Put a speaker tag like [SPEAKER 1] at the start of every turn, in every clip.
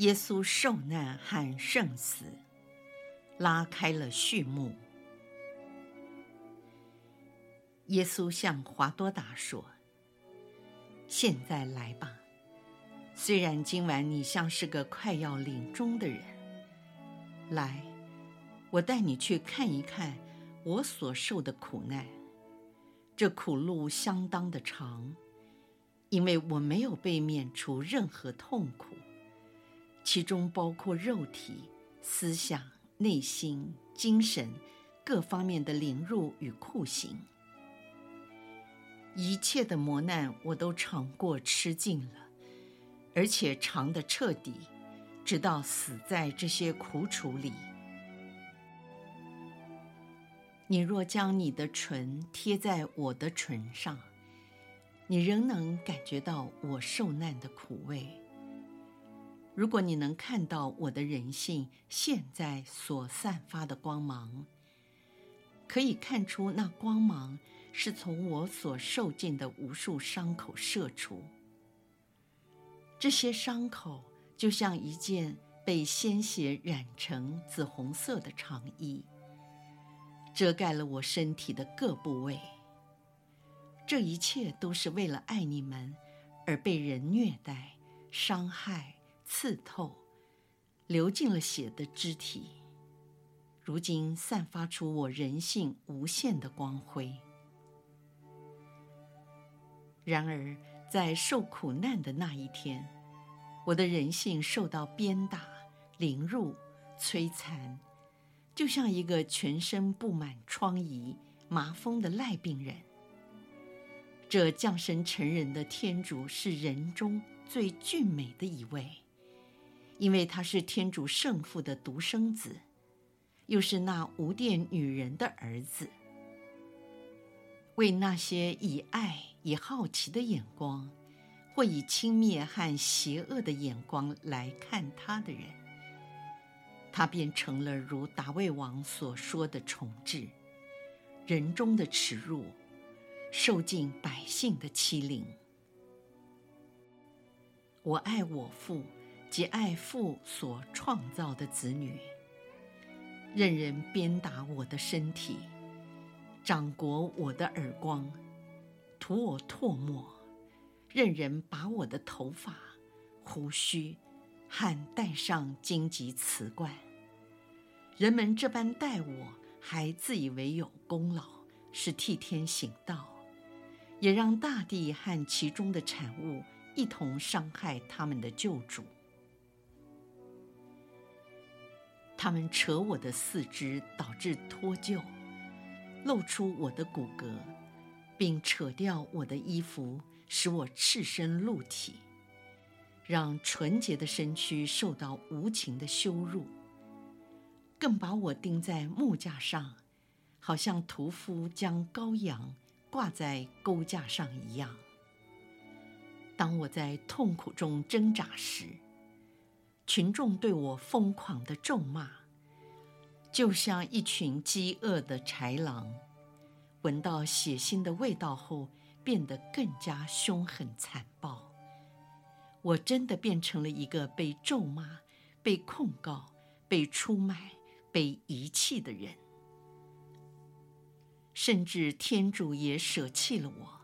[SPEAKER 1] 耶稣受难和圣死，拉开了序幕。耶稣向华多达说：“现在来吧，虽然今晚你像是个快要临终的人，来，我带你去看一看我所受的苦难。这苦路相当的长，因为我没有被免除任何痛苦。”其中包括肉体、思想、内心、精神各方面的凌辱与酷刑，一切的磨难我都尝过吃尽了，而且尝得彻底，直到死在这些苦楚里。你若将你的唇贴在我的唇上，你仍能感觉到我受难的苦味。如果你能看到我的人性现在所散发的光芒，可以看出那光芒是从我所受尽的无数伤口射出。这些伤口就像一件被鲜血染成紫红色的长衣，遮盖了我身体的各部位。这一切都是为了爱你们而被人虐待、伤害。刺透，流进了血的肢体，如今散发出我人性无限的光辉。然而，在受苦难的那一天，我的人性受到鞭打、凌辱、摧残，就像一个全身布满疮痍、麻风的癞病人。这降生成人的天主是人中最俊美的一位。因为他是天主圣父的独生子，又是那无玷女人的儿子。为那些以爱、以好奇的眼光，或以轻蔑和邪恶的眼光来看他的人，他便成了如达味王所说的虫豸，人中的耻辱，受尽百姓的欺凌。我爱我父。及爱父所创造的子女，任人鞭打我的身体，掌掴我的耳光，涂我唾沫，任人拔我的头发、胡须，和戴上荆棘瓷冠。人们这般待我，还自以为有功劳，是替天行道，也让大地和其中的产物一同伤害他们的救主。他们扯我的四肢，导致脱臼，露出我的骨骼，并扯掉我的衣服，使我赤身露体，让纯洁的身躯受到无情的羞辱，更把我钉在木架上，好像屠夫将羔羊挂在钩架上一样。当我在痛苦中挣扎时，群众对我疯狂的咒骂，就像一群饥饿的豺狼，闻到血腥的味道后，变得更加凶狠残暴。我真的变成了一个被咒骂、被控告、被出卖、被遗弃的人，甚至天主也舍弃了我，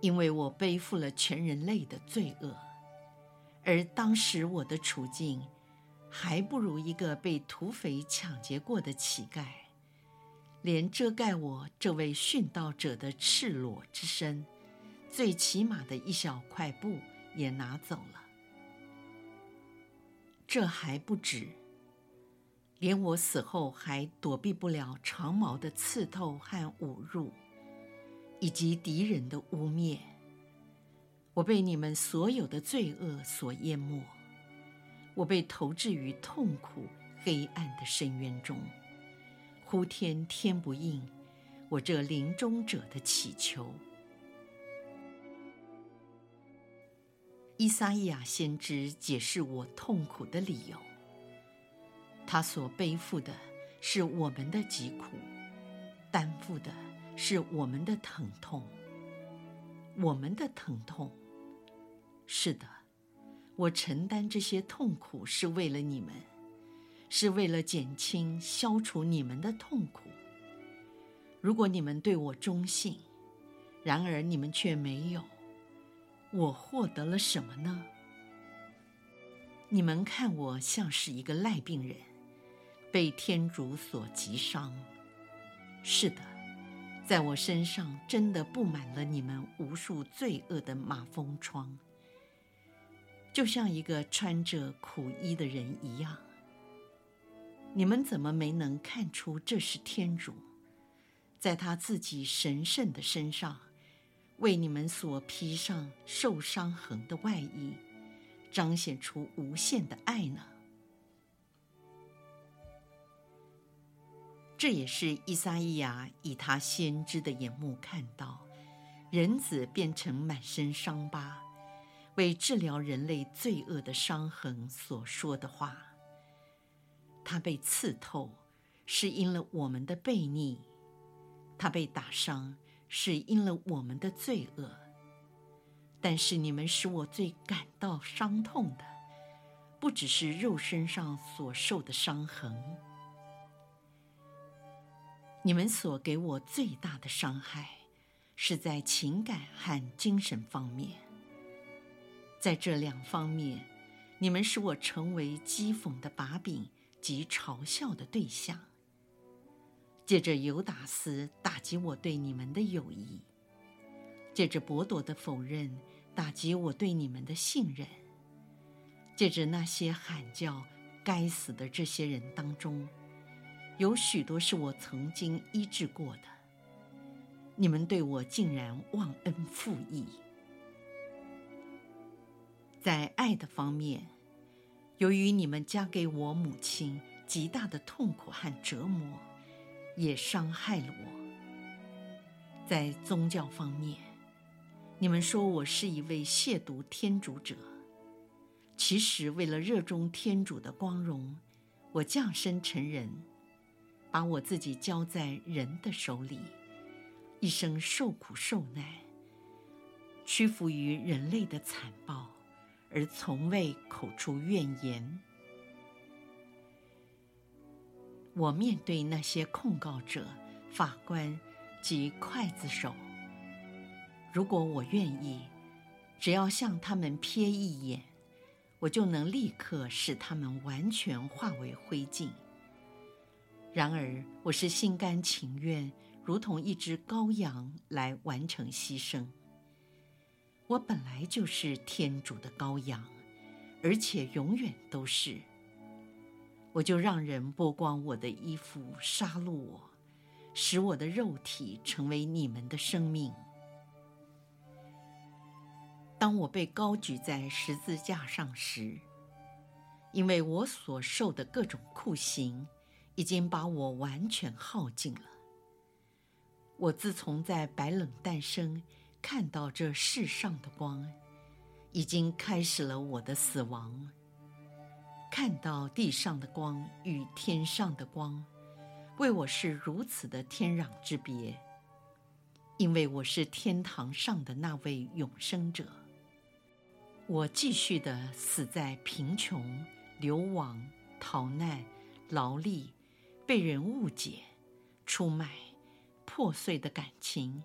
[SPEAKER 1] 因为我背负了全人类的罪恶。而当时我的处境，还不如一个被土匪抢劫过的乞丐，连遮盖我这位殉道者的赤裸之身，最起码的一小块布也拿走了。这还不止，连我死后还躲避不了长矛的刺透和侮辱，以及敌人的污蔑。我被你们所有的罪恶所淹没，我被投掷于痛苦黑暗的深渊中，呼天天不应，我这临终者的祈求。伊撒意亚先知解释我痛苦的理由，他所背负的是我们的疾苦，担负的是我们的疼痛。我们的疼痛，是的，我承担这些痛苦是为了你们，是为了减轻、消除你们的痛苦。如果你们对我忠信，然而你们却没有，我获得了什么呢？你们看我像是一个赖病人，被天主所击伤。是的。在我身上真的布满了你们无数罪恶的马蜂疮，就像一个穿着苦衣的人一样。你们怎么没能看出这是天主，在他自己神圣的身上，为你们所披上受伤痕的外衣，彰显出无限的爱呢？这也是伊撒伊亚以他先知的眼目看到，人子变成满身伤疤，为治疗人类罪恶的伤痕所说的话。他被刺透，是因了我们的悖逆；他被打伤，是因了我们的罪恶。但是你们使我最感到伤痛的，不只是肉身上所受的伤痕。你们所给我最大的伤害，是在情感和精神方面。在这两方面，你们使我成为讥讽的把柄及嘲笑的对象。借着犹达斯打击我对你们的友谊，借着伯多的否认打击我对你们的信任，借着那些喊叫“该死”的这些人当中。有许多是我曾经医治过的，你们对我竟然忘恩负义。在爱的方面，由于你们加给我母亲极大的痛苦和折磨，也伤害了我。在宗教方面，你们说我是一位亵渎天主者，其实为了热衷天主的光荣，我降生成人。把我自己交在人的手里，一生受苦受难，屈服于人类的残暴，而从未口出怨言。我面对那些控告者、法官及刽子手，如果我愿意，只要向他们瞥一眼，我就能立刻使他们完全化为灰烬。然而，我是心甘情愿，如同一只羔羊来完成牺牲。我本来就是天主的羔羊，而且永远都是。我就让人剥光我的衣服，杀戮我，使我的肉体成为你们的生命。当我被高举在十字架上时，因为我所受的各种酷刑。已经把我完全耗尽了。我自从在白冷诞生，看到这世上的光，已经开始了我的死亡。看到地上的光与天上的光，为我是如此的天壤之别。因为我是天堂上的那位永生者。我继续的死在贫穷、流亡、逃难、劳力。被人误解、出卖、破碎的感情、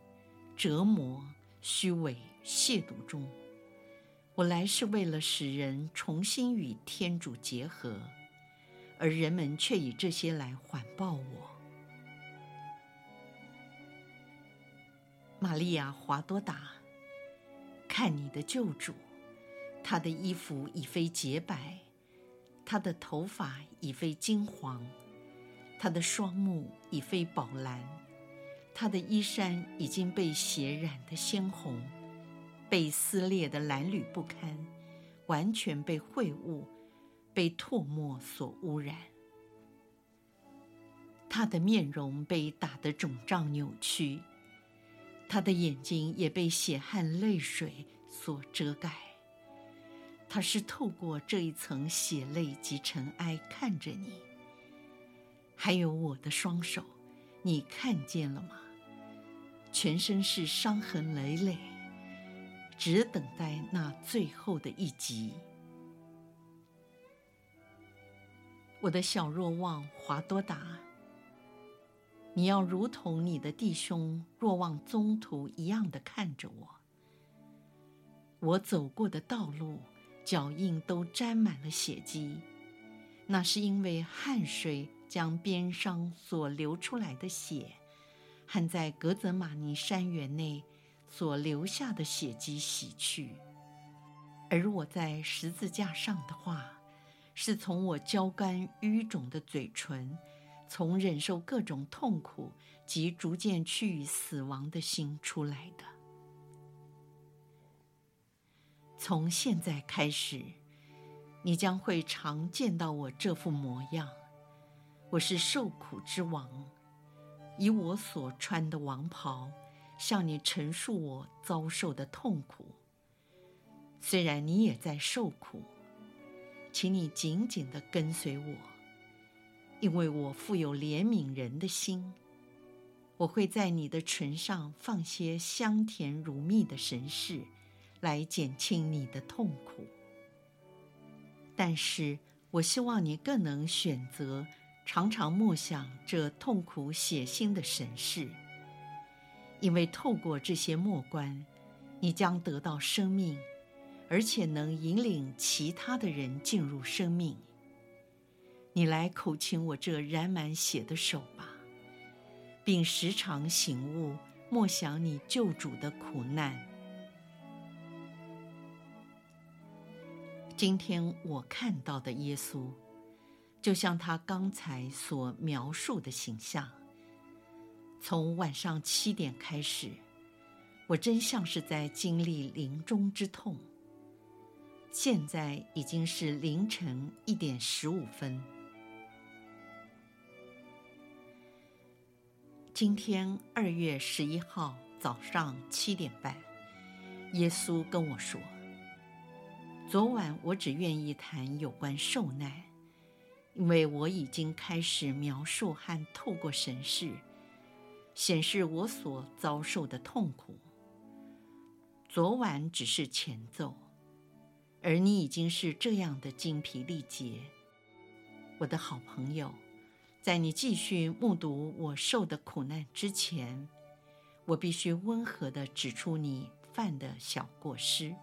[SPEAKER 1] 折磨、虚伪、亵渎中，我来是为了使人重新与天主结合，而人们却以这些来环抱我。玛利亚·华多达，看你的救主，他的衣服已非洁白，他的头发已非金黄。他的双目已非宝蓝，他的衣衫已经被血染得鲜红，被撕裂得褴褛不堪，完全被秽物，被唾沫所污染，他的面容被打得肿胀扭曲，他的眼睛也被血汗泪水所遮盖。他是透过这一层血泪及尘埃看着你，还有我的双手，你看见了吗？全身是伤痕累累，只等待那最后的一击。我的小若望华多达，你要如同你的弟兄若望宗徒一样的看着我。我走过的道路。脚印都沾满了血迹，那是因为汗水将边伤所流出来的血，和在格泽玛尼山园内所留下的血迹洗去。而我在十字架上的话，是从我焦干淤肿的嘴唇，从忍受各种痛苦及逐渐趋于死亡的心出来的。从现在开始，你将会常见到我这副模样。我是受苦之王，以我所穿的王袍，向你陈述我遭受的痛苦。虽然你也在受苦，请你紧紧地跟随我，因为我富有怜悯人的心。我会在你的唇上放些香甜如蜜的神事。来减轻你的痛苦，但是我希望你更能选择常常默想这痛苦血腥的神事，因为透过这些默观，你将得到生命，而且能引领其他的人进入生命。你来口亲我这染满血的手吧，并时常醒悟默想你救主的苦难。今天我看到的耶稣，就像他刚才所描述的形象。从晚上七点开始，我真像是在经历临终之痛。现在已经是凌晨一点十五分。今天二月十一号早上七点半，耶稣跟我说。昨晚我只愿意谈有关受难，因为我已经开始描述和透过神视显示我所遭受的痛苦。昨晚只是前奏，而你已经是这样的精疲力竭，我的好朋友。在你继续目睹我受的苦难之前，我必须温和地指出你犯的小过失。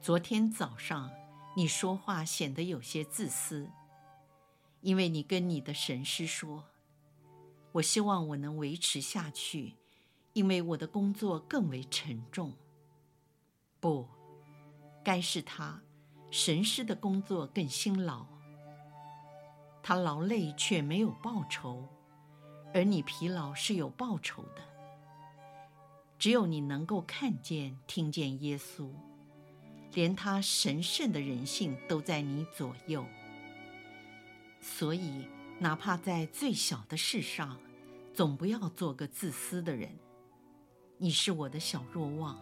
[SPEAKER 1] 昨天早上，你说话显得有些自私，因为你跟你的神师说：“我希望我能维持下去，因为我的工作更为沉重。”不，该是他，神师的工作更辛劳。他劳累却没有报酬，而你疲劳是有报酬的。只有你能够看见、听见耶稣。连他神圣的人性都在你左右，所以哪怕在最小的事上，总不要做个自私的人。你是我的小若望，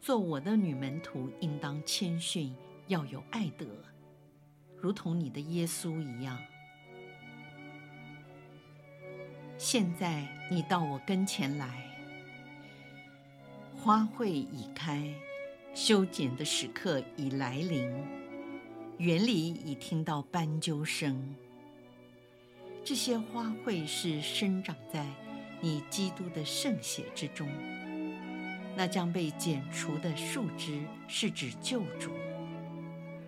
[SPEAKER 1] 做我的女门徒应当谦逊，要有爱德，如同你的耶稣一样。现在你到我跟前来，花会已开。修剪的时刻已来临，园里已听到斑鸠声。这些花卉是生长在你基督的圣血之中。那将被剪除的树枝是指救主，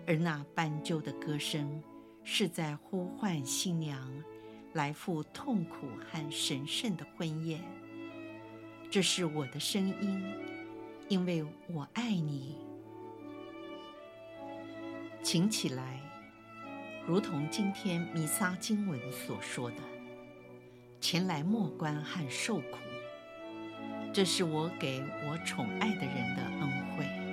[SPEAKER 1] 而那斑鸠的歌声是在呼唤新娘来赴痛苦和神圣的婚宴。这是我的声音。因为我爱你，请起来，如同今天弥撒经文所说的，前来默观和受苦，这是我给我宠爱的人的恩惠。